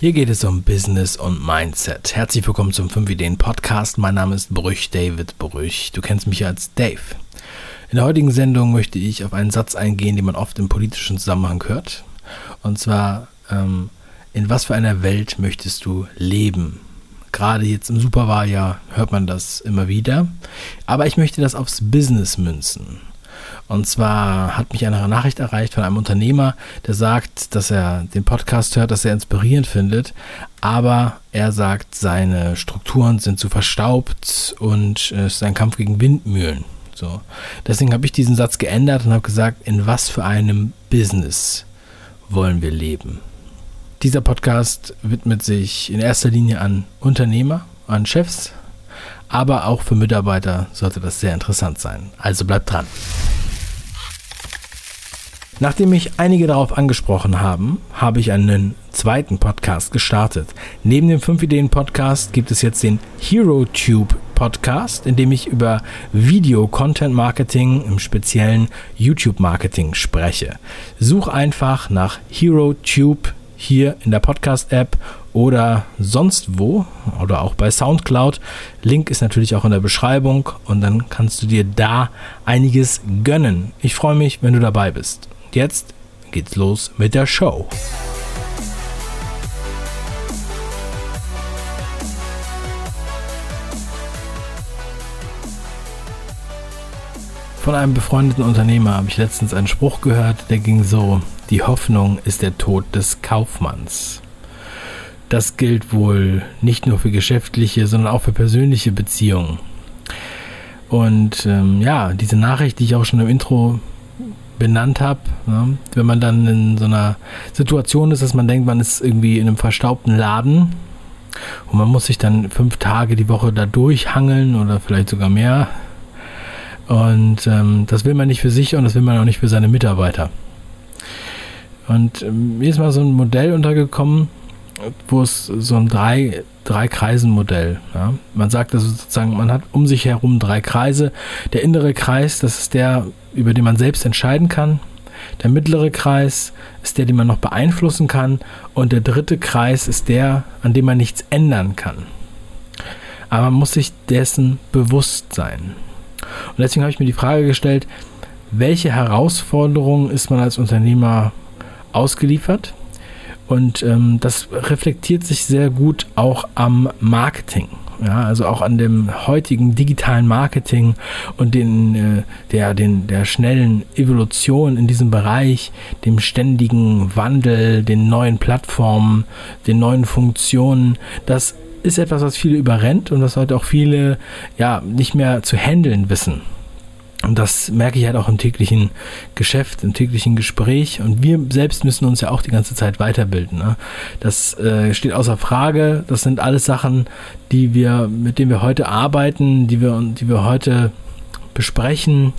Hier geht es um Business und Mindset. Herzlich willkommen zum 5 Ideen Podcast. Mein Name ist Brüch, David Brüch. Du kennst mich als Dave. In der heutigen Sendung möchte ich auf einen Satz eingehen, den man oft im politischen Zusammenhang hört. Und zwar, ähm, in was für einer Welt möchtest du leben? Gerade jetzt im Superwahljahr hört man das immer wieder. Aber ich möchte das aufs Business münzen. Und zwar hat mich eine Nachricht erreicht von einem Unternehmer, der sagt, dass er den Podcast hört, dass er inspirierend findet, aber er sagt, seine Strukturen sind zu verstaubt und es ist ein Kampf gegen Windmühlen. So. Deswegen habe ich diesen Satz geändert und habe gesagt, in was für einem Business wollen wir leben? Dieser Podcast widmet sich in erster Linie an Unternehmer, an Chefs, aber auch für Mitarbeiter sollte das sehr interessant sein. Also bleibt dran. Nachdem mich einige darauf angesprochen haben, habe ich einen zweiten Podcast gestartet. Neben dem 5 Ideen Podcast gibt es jetzt den HeroTube Podcast, in dem ich über Video Content Marketing, im speziellen YouTube Marketing spreche. Such einfach nach HeroTube hier in der Podcast App oder sonst wo oder auch bei SoundCloud. Link ist natürlich auch in der Beschreibung und dann kannst du dir da einiges gönnen. Ich freue mich, wenn du dabei bist. Jetzt geht's los mit der Show. Von einem befreundeten Unternehmer habe ich letztens einen Spruch gehört, der ging so, die Hoffnung ist der Tod des Kaufmanns. Das gilt wohl nicht nur für geschäftliche, sondern auch für persönliche Beziehungen. Und ähm, ja, diese Nachricht, die ich auch schon im Intro benannt habe, ne? wenn man dann in so einer Situation ist, dass man denkt, man ist irgendwie in einem verstaubten Laden und man muss sich dann fünf Tage die Woche da durchhangeln oder vielleicht sogar mehr. Und ähm, das will man nicht für sich und das will man auch nicht für seine Mitarbeiter. Und ähm, mir ist mal so ein Modell untergekommen, wo es so ein drei, drei Kreisen-Modell. Ja? Man sagt also sozusagen, man hat um sich herum drei Kreise. Der innere Kreis, das ist der, über den man selbst entscheiden kann. Der mittlere Kreis ist der, den man noch beeinflussen kann. Und der dritte Kreis ist der, an dem man nichts ändern kann. Aber man muss sich dessen bewusst sein. Und deswegen habe ich mir die Frage gestellt, welche Herausforderungen ist man als Unternehmer ausgeliefert? Und ähm, das reflektiert sich sehr gut auch am Marketing. Ja, also auch an dem heutigen digitalen Marketing und den, äh, der, den, der schnellen Evolution in diesem Bereich, dem ständigen Wandel, den neuen Plattformen, den neuen Funktionen. Das ist etwas, was viele überrennt und was heute auch viele ja nicht mehr zu handeln wissen. Und das merke ich halt auch im täglichen Geschäft, im täglichen Gespräch. Und wir selbst müssen uns ja auch die ganze Zeit weiterbilden. Ne? Das äh, steht außer Frage. Das sind alles Sachen, die wir, mit denen wir heute arbeiten, die wir, die wir heute besprechen,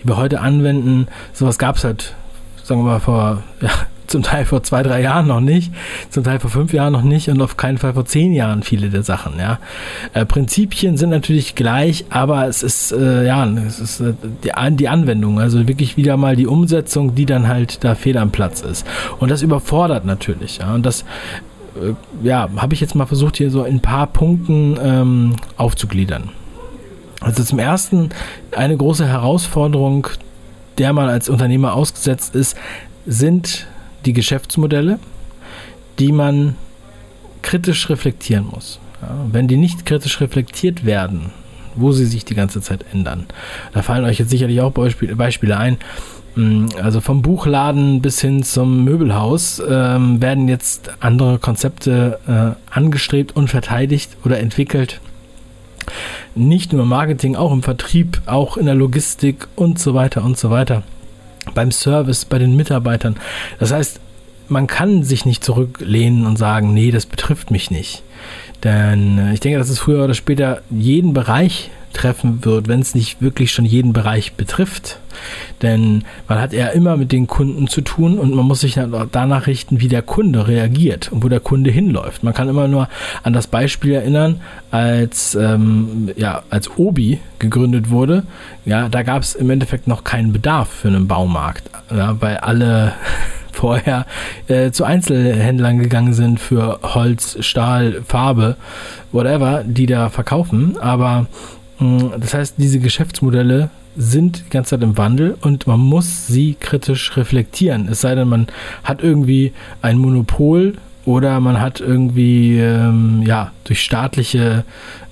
die wir heute anwenden. Sowas gab es halt, sagen wir mal, vor ja, zum Teil vor zwei, drei Jahren noch nicht, zum Teil vor fünf Jahren noch nicht und auf keinen Fall vor zehn Jahren viele der Sachen. Ja. Äh, Prinzipien sind natürlich gleich, aber es ist äh, ja es ist äh, die, die Anwendung, also wirklich wieder mal die Umsetzung, die dann halt da fehl am Platz ist. Und das überfordert natürlich. Ja. Und das äh, ja, habe ich jetzt mal versucht, hier so in ein paar Punkten ähm, aufzugliedern. Also zum ersten eine große Herausforderung, der man als Unternehmer ausgesetzt ist, sind die Geschäftsmodelle, die man kritisch reflektieren muss. Ja, wenn die nicht kritisch reflektiert werden, wo sie sich die ganze Zeit ändern, da fallen euch jetzt sicherlich auch Beispiele, ein. Hm, also vom Buchladen bis hin zum Möbelhaus ähm, werden jetzt andere Konzepte äh, angestrebt und verteidigt oder entwickelt. Nicht nur im Marketing, auch im Vertrieb, auch in der Logistik und so weiter und so weiter beim Service, bei den Mitarbeitern. Das heißt, man kann sich nicht zurücklehnen und sagen, nee, das betrifft mich nicht. Denn äh, ich denke, dass es früher oder später jeden Bereich treffen wird, wenn es nicht wirklich schon jeden Bereich betrifft. Denn man hat ja immer mit den Kunden zu tun und man muss sich danach richten, wie der Kunde reagiert und wo der Kunde hinläuft. Man kann immer nur an das Beispiel erinnern, als, ähm, ja, als Obi gegründet wurde. Ja, da gab es im Endeffekt noch keinen Bedarf für einen Baumarkt, ja, weil alle vorher äh, zu Einzelhändlern gegangen sind für Holz, Stahl, Farbe, whatever, die da verkaufen. Aber das heißt, diese Geschäftsmodelle sind die ganze Zeit im Wandel und man muss sie kritisch reflektieren. Es sei denn, man hat irgendwie ein Monopol oder man hat irgendwie ähm, ja durch staatliche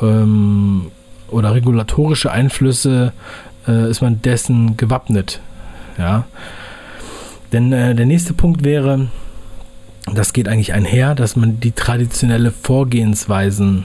ähm, oder regulatorische Einflüsse äh, ist man dessen gewappnet. Ja. Denn äh, der nächste Punkt wäre, das geht eigentlich einher, dass man die traditionelle Vorgehensweisen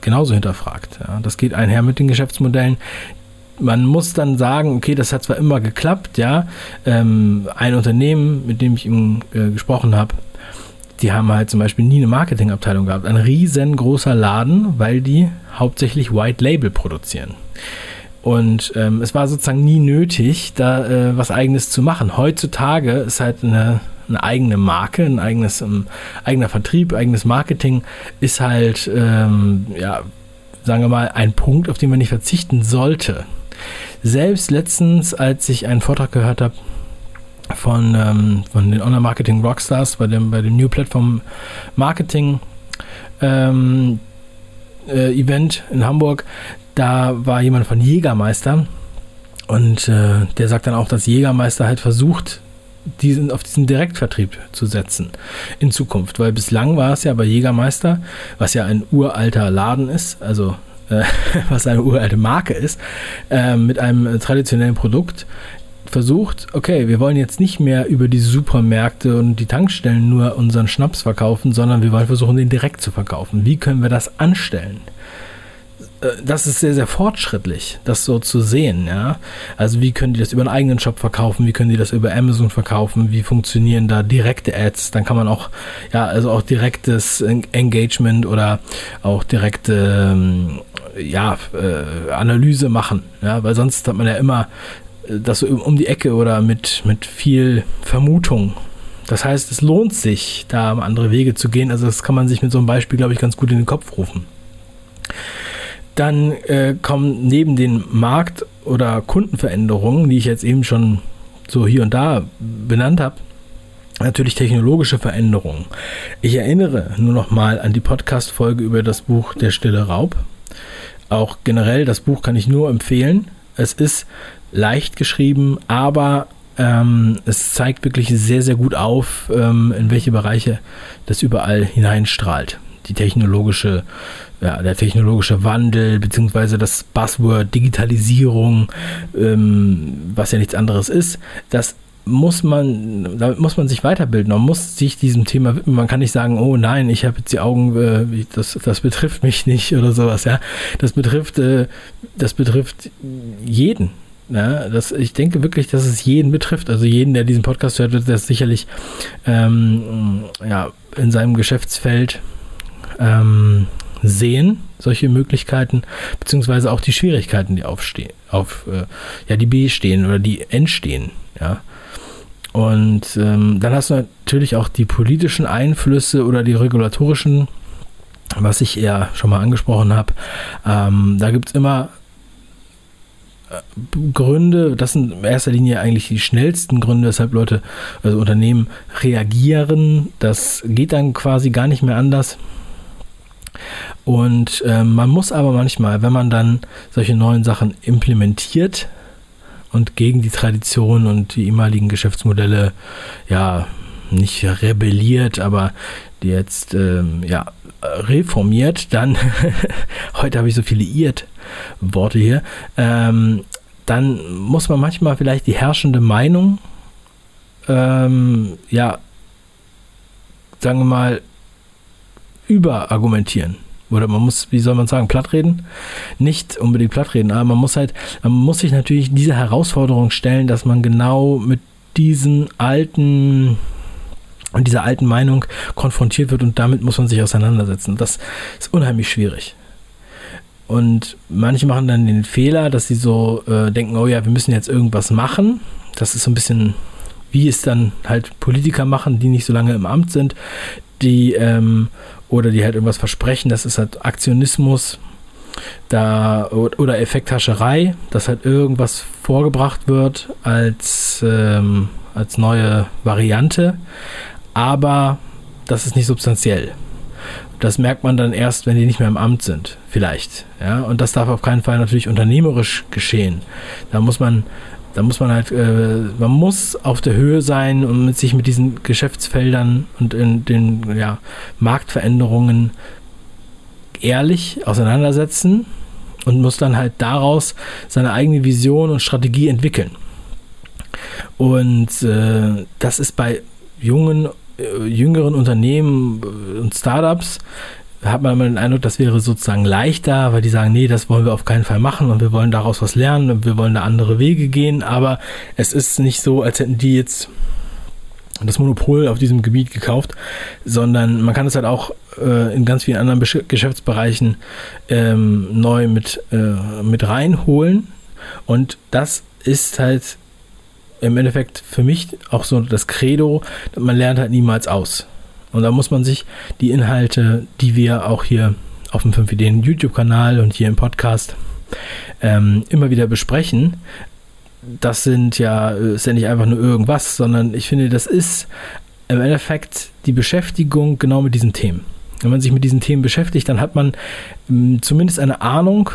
genauso hinterfragt. Ja. Das geht einher mit den Geschäftsmodellen. Man muss dann sagen, okay, das hat zwar immer geklappt, ja. Ähm, ein Unternehmen, mit dem ich eben äh, gesprochen habe, die haben halt zum Beispiel nie eine Marketingabteilung gehabt. Ein riesengroßer Laden, weil die hauptsächlich White Label produzieren. Und ähm, es war sozusagen nie nötig, da äh, was eigenes zu machen. Heutzutage ist halt eine, eine eigene Marke, ein eigenes ähm, eigener Vertrieb, eigenes Marketing ist halt, ähm, ja, sagen wir mal, ein Punkt, auf den man nicht verzichten sollte. Selbst letztens, als ich einen Vortrag gehört habe von, ähm, von den Online-Marketing Rockstars bei dem, bei dem New Platform Marketing ähm, äh, Event in Hamburg, da war jemand von Jägermeister und äh, der sagt dann auch, dass Jägermeister halt versucht, diesen, auf diesen Direktvertrieb zu setzen in Zukunft, weil bislang war es ja bei Jägermeister, was ja ein uralter Laden ist, also äh, was eine uralte Marke ist, äh, mit einem traditionellen Produkt, versucht, okay, wir wollen jetzt nicht mehr über die Supermärkte und die Tankstellen nur unseren Schnaps verkaufen, sondern wir wollen versuchen, den direkt zu verkaufen. Wie können wir das anstellen? Äh, das ist sehr, sehr fortschrittlich, das so zu sehen, ja. Also wie können die das über einen eigenen Shop verkaufen, wie können die das über Amazon verkaufen, wie funktionieren da direkte Ads, dann kann man auch, ja, also auch direktes Engagement oder auch direkte, ähm, ja, äh, Analyse machen, ja, weil sonst hat man ja immer das so um die Ecke oder mit, mit viel Vermutung. Das heißt, es lohnt sich, da andere Wege zu gehen. Also das kann man sich mit so einem Beispiel, glaube ich, ganz gut in den Kopf rufen. Dann äh, kommen neben den Markt- oder Kundenveränderungen, die ich jetzt eben schon so hier und da benannt habe, natürlich technologische Veränderungen. Ich erinnere nur noch mal an die Podcast-Folge über das Buch Der stille Raub. Auch generell, das Buch kann ich nur empfehlen. Es ist leicht geschrieben, aber ähm, es zeigt wirklich sehr, sehr gut auf, ähm, in welche Bereiche das überall hineinstrahlt. Die technologische, ja, der technologische Wandel, beziehungsweise das Buzzword Digitalisierung, ähm, was ja nichts anderes ist, das muss man, damit muss man sich weiterbilden. Man muss sich diesem Thema widmen. Man kann nicht sagen, oh nein, ich habe jetzt die Augen, äh, das, das betrifft mich nicht oder sowas. Ja, das betrifft, äh, das betrifft jeden. Ja, das, ich denke wirklich, dass es jeden betrifft. Also jeden, der diesen Podcast hört, wird das sicherlich ähm, ja, in seinem Geschäftsfeld ähm, sehen, solche Möglichkeiten, beziehungsweise auch die Schwierigkeiten, die aufstehen, auf, äh, ja, die bestehen oder die entstehen, ja. Und ähm, dann hast du natürlich auch die politischen Einflüsse oder die regulatorischen, was ich eher schon mal angesprochen habe. Ähm, da gibt es immer Gründe, das sind in erster Linie eigentlich die schnellsten Gründe, weshalb Leute, also Unternehmen reagieren. Das geht dann quasi gar nicht mehr anders. Und äh, man muss aber manchmal, wenn man dann solche neuen Sachen implementiert und gegen die Tradition und die ehemaligen Geschäftsmodelle, ja, nicht rebelliert, aber die jetzt ähm, ja reformiert, dann heute habe ich so viele Irt Worte hier, ähm, dann muss man manchmal vielleicht die herrschende Meinung, ähm, ja, sagen wir mal, überargumentieren. Oder man muss, wie soll man sagen, plattreden? Nicht unbedingt plattreden, aber man muss halt, man muss sich natürlich diese Herausforderung stellen, dass man genau mit diesen alten und dieser alten Meinung konfrontiert wird und damit muss man sich auseinandersetzen. Das ist unheimlich schwierig. Und manche machen dann den Fehler, dass sie so äh, denken, oh ja, wir müssen jetzt irgendwas machen. Das ist so ein bisschen, wie es dann halt Politiker machen, die nicht so lange im Amt sind, die ähm, oder die halt irgendwas versprechen. Das ist halt Aktionismus da oder Effekthascherei, dass halt irgendwas vorgebracht wird als ähm, als neue Variante, aber das ist nicht substanziell. Das merkt man dann erst, wenn die nicht mehr im Amt sind, vielleicht. Ja, und das darf auf keinen Fall natürlich unternehmerisch geschehen. Da muss man, da muss man halt, äh, man muss auf der Höhe sein und mit sich mit diesen Geschäftsfeldern und in den ja, Marktveränderungen ehrlich auseinandersetzen und muss dann halt daraus seine eigene Vision und Strategie entwickeln. Und äh, das ist bei jungen, äh, jüngeren Unternehmen und Startups hat man immer den Eindruck, das wäre sozusagen leichter, weil die sagen, nee, das wollen wir auf keinen Fall machen und wir wollen daraus was lernen und wir wollen da andere Wege gehen, aber es ist nicht so, als hätten die jetzt das Monopol auf diesem Gebiet gekauft, sondern man kann es halt auch äh, in ganz vielen anderen Besch Geschäftsbereichen ähm, neu mit, äh, mit reinholen. Und das ist halt im Endeffekt für mich auch so das Credo, man lernt halt niemals aus. Und da muss man sich die Inhalte, die wir auch hier auf dem 5 Ideen YouTube-Kanal und hier im Podcast ähm, immer wieder besprechen, das sind ja, ist ja nicht einfach nur irgendwas, sondern ich finde, das ist im Endeffekt die Beschäftigung genau mit diesen Themen. Wenn man sich mit diesen Themen beschäftigt, dann hat man ähm, zumindest eine Ahnung,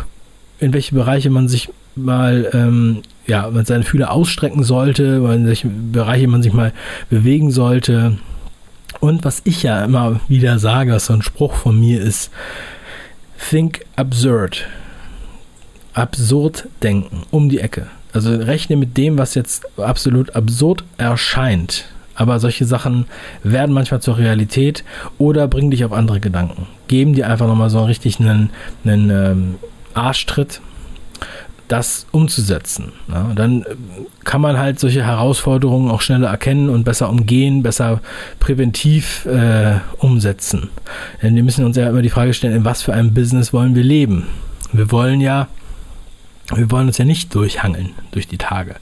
in welche Bereiche man sich mal ähm, ja, man seine Fühler ausstrecken sollte, in welche Bereiche man sich mal bewegen sollte. Und was ich ja immer wieder sage, was so ein Spruch von mir ist, think absurd. Absurd denken, um die Ecke. Also rechne mit dem, was jetzt absolut absurd erscheint. Aber solche Sachen werden manchmal zur Realität oder bringen dich auf andere Gedanken. Geben dir einfach nochmal so richtig einen, einen ähm, Arschtritt, das umzusetzen. Ja, dann äh, kann man halt solche Herausforderungen auch schneller erkennen und besser umgehen, besser präventiv äh, umsetzen. Denn wir müssen uns ja immer die Frage stellen, in was für einem Business wollen wir leben? Wir wollen ja wir wollen uns ja nicht durchhangeln durch die Tage.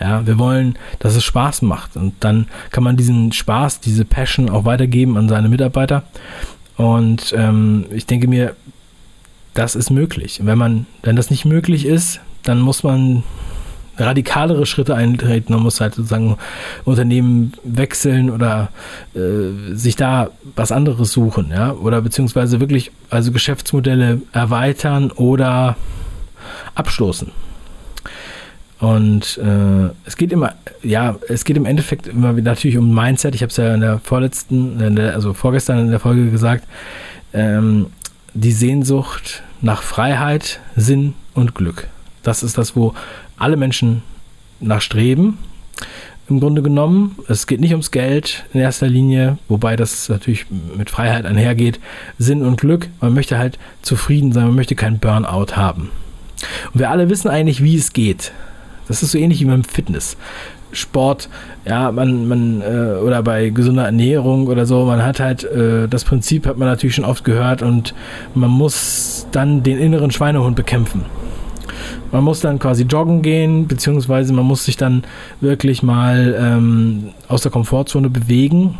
Ja, wir wollen, dass es Spaß macht. Und dann kann man diesen Spaß, diese Passion auch weitergeben an seine Mitarbeiter. Und ähm, ich denke mir, das ist möglich. wenn man, wenn das nicht möglich ist, dann muss man radikalere Schritte eintreten. Man muss halt sozusagen Unternehmen wechseln oder äh, sich da was anderes suchen, ja, oder beziehungsweise wirklich also Geschäftsmodelle erweitern oder abstoßen. Und äh, es geht immer, ja, es geht im Endeffekt immer natürlich um Mindset. Ich habe es ja in der vorletzten, also vorgestern in der Folge gesagt, ähm, die Sehnsucht nach Freiheit, Sinn und Glück. Das ist das, wo alle Menschen nachstreben. Im Grunde genommen. Es geht nicht ums Geld in erster Linie, wobei das natürlich mit Freiheit einhergeht. Sinn und Glück. Man möchte halt zufrieden sein, man möchte keinen Burnout haben. Und wir alle wissen eigentlich, wie es geht. Das ist so ähnlich wie beim Fitness. Sport, ja, man, man, äh, oder bei gesunder Ernährung oder so, man hat halt, äh, das Prinzip hat man natürlich schon oft gehört und man muss dann den inneren Schweinehund bekämpfen. Man muss dann quasi joggen gehen, beziehungsweise man muss sich dann wirklich mal ähm, aus der Komfortzone bewegen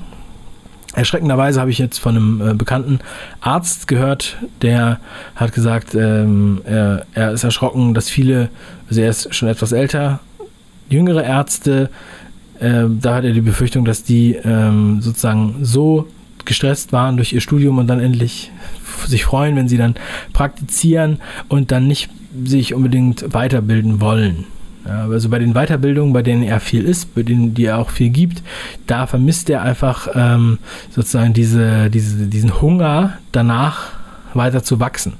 Erschreckenderweise habe ich jetzt von einem äh, bekannten Arzt gehört, der hat gesagt, ähm, er, er, ist erschrocken, dass viele, also er ist schon etwas älter, jüngere Ärzte, äh, da hat er die Befürchtung, dass die ähm, sozusagen so gestresst waren durch ihr Studium und dann endlich sich freuen, wenn sie dann praktizieren und dann nicht sich unbedingt weiterbilden wollen. Ja, also bei den Weiterbildungen, bei denen er viel ist, bei denen die er auch viel gibt, da vermisst er einfach ähm, sozusagen diese, diese, diesen Hunger danach weiter zu wachsen.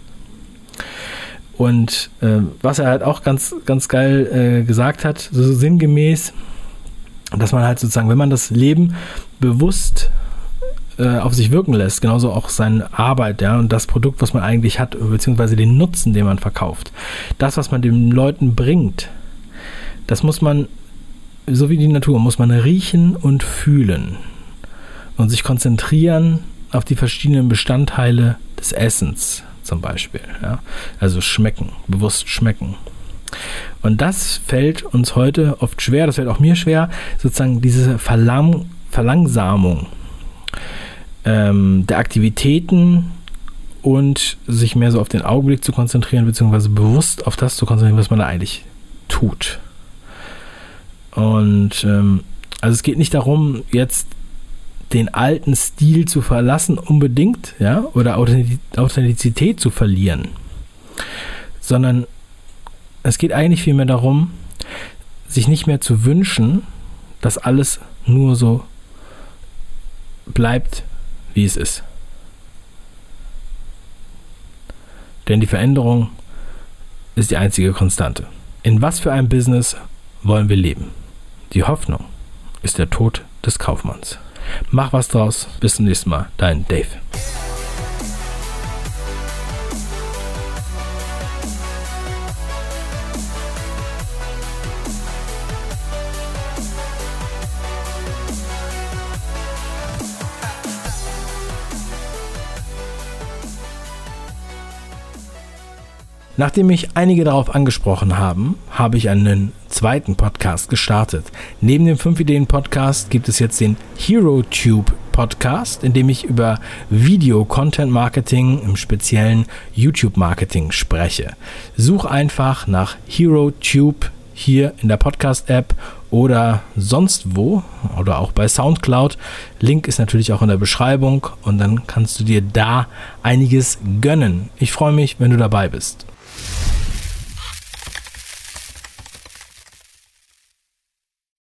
Und äh, was er halt auch ganz, ganz geil äh, gesagt hat, so sinngemäß, dass man halt sozusagen, wenn man das Leben bewusst äh, auf sich wirken lässt, genauso auch seine Arbeit, ja, und das Produkt, was man eigentlich hat, beziehungsweise den Nutzen, den man verkauft, das, was man den Leuten bringt, das muss man, so wie die Natur, muss man riechen und fühlen und sich konzentrieren auf die verschiedenen Bestandteile des Essens zum Beispiel. Ja? Also schmecken, bewusst schmecken. Und das fällt uns heute oft schwer, das fällt auch mir schwer, sozusagen diese Verlang Verlangsamung ähm, der Aktivitäten und sich mehr so auf den Augenblick zu konzentrieren, beziehungsweise bewusst auf das zu konzentrieren, was man da eigentlich tut. Und ähm, Also es geht nicht darum, jetzt den alten Stil zu verlassen unbedingt, ja, oder Authentizität zu verlieren, sondern es geht eigentlich vielmehr darum, sich nicht mehr zu wünschen, dass alles nur so bleibt, wie es ist. Denn die Veränderung ist die einzige Konstante. In was für einem Business wollen wir leben? Die Hoffnung ist der Tod des Kaufmanns. Mach was draus. Bis zum nächsten Mal. Dein Dave. Nachdem mich einige darauf angesprochen haben, habe ich einen zweiten Podcast gestartet. Neben dem 5 Ideen Podcast gibt es jetzt den HeroTube Podcast, in dem ich über Video Content Marketing, im speziellen YouTube Marketing spreche. Such einfach nach HeroTube hier in der Podcast App oder sonst wo oder auch bei SoundCloud. Link ist natürlich auch in der Beschreibung und dann kannst du dir da einiges gönnen. Ich freue mich, wenn du dabei bist.